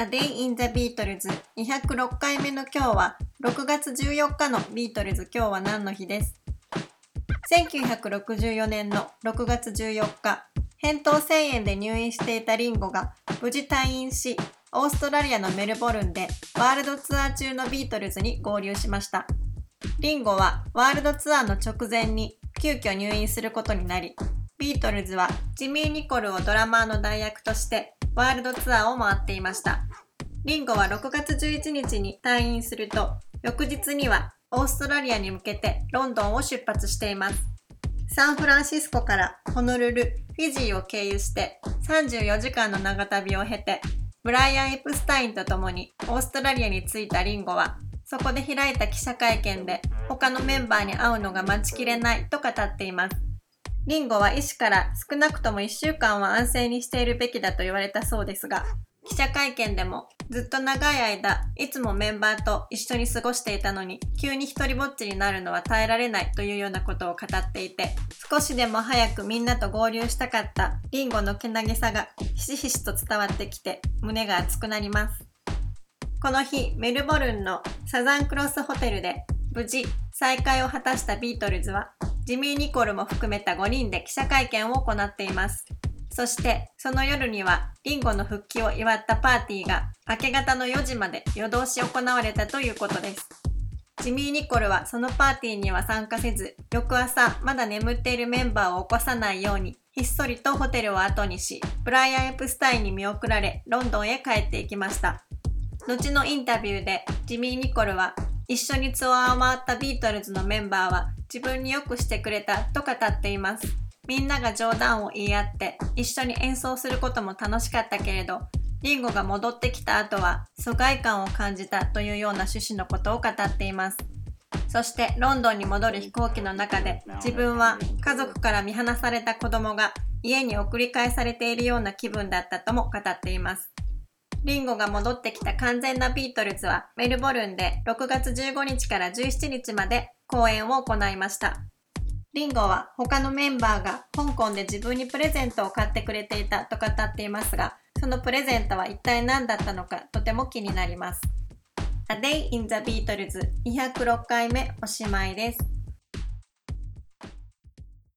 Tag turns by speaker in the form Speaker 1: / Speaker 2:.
Speaker 1: A Day in the Beatles 206回目の今日は6月14日のビートルズ。今日は何の日です？1964年の6月14日。扁桃腺炎で入院していたリンゴが無事退院しオーストラリアのメルボルンでワールドツアー中のビートルズに合流しました。リンゴはワールドツアーの直前に急遽入院することになりビートルズはジミー・ニコルをドラマーの代役としてワールドツアーを回っていました。リンゴは6月11日に退院すると、翌日にはオーストラリアに向けてロンドンを出発しています。サンフランシスコからホノルル、フィジーを経由して34時間の長旅を経て、ブライアン・エプスタインと共にオーストラリアに着いたリンゴは、そこで開いた記者会見で他のメンバーに会うのが待ちきれないと語っています。リンゴは医師から少なくとも1週間は安静にしているべきだと言われたそうですが、記者会見でもずっと長い間いつもメンバーと一緒に過ごしていたのに急に一人ぼっちになるのは耐えられないというようなことを語っていて少しでも早くみんなと合流したかったリンゴのけなげさがひしひしと伝わってきて胸が熱くなります。この日メルボルンのサザンクロスホテルで無事再会を果たしたビートルズはジミー・ニコルも含めた5人で記者会見を行っています。そしてその夜にはリンゴの復帰を祝ったパーティーが明け方の4時まで夜通し行われたということです。ジミー・ニコルはそのパーティーには参加せず、翌朝まだ眠っているメンバーを起こさないようにひっそりとホテルを後にし、ブライアン・エプスタインに見送られ、ロンドンへ帰っていきました。後のインタビューでジミー・ニコルは一緒にツアーを回ったビートルズのメンバーは自分によくしてくれたと語っています。みんなが冗談を言い合って一緒に演奏することも楽しかったけれど、リンゴが戻ってきた後は疎外感を感じたというような趣旨のことを語っています。そしてロンドンに戻る飛行機の中で自分は家族から見放された子供が家に送り返されているような気分だったとも語っています。リンゴが戻ってきた完全なビートルズはメルボルンで6月15日から17日まで講演を行いました。リンゴは他のメンバーが香港で自分にプレゼントを買ってくれていたと語っていますが、そのプレゼントは一体何だったのかとても気になります。A Day in the Beatles 206回目おしまいです。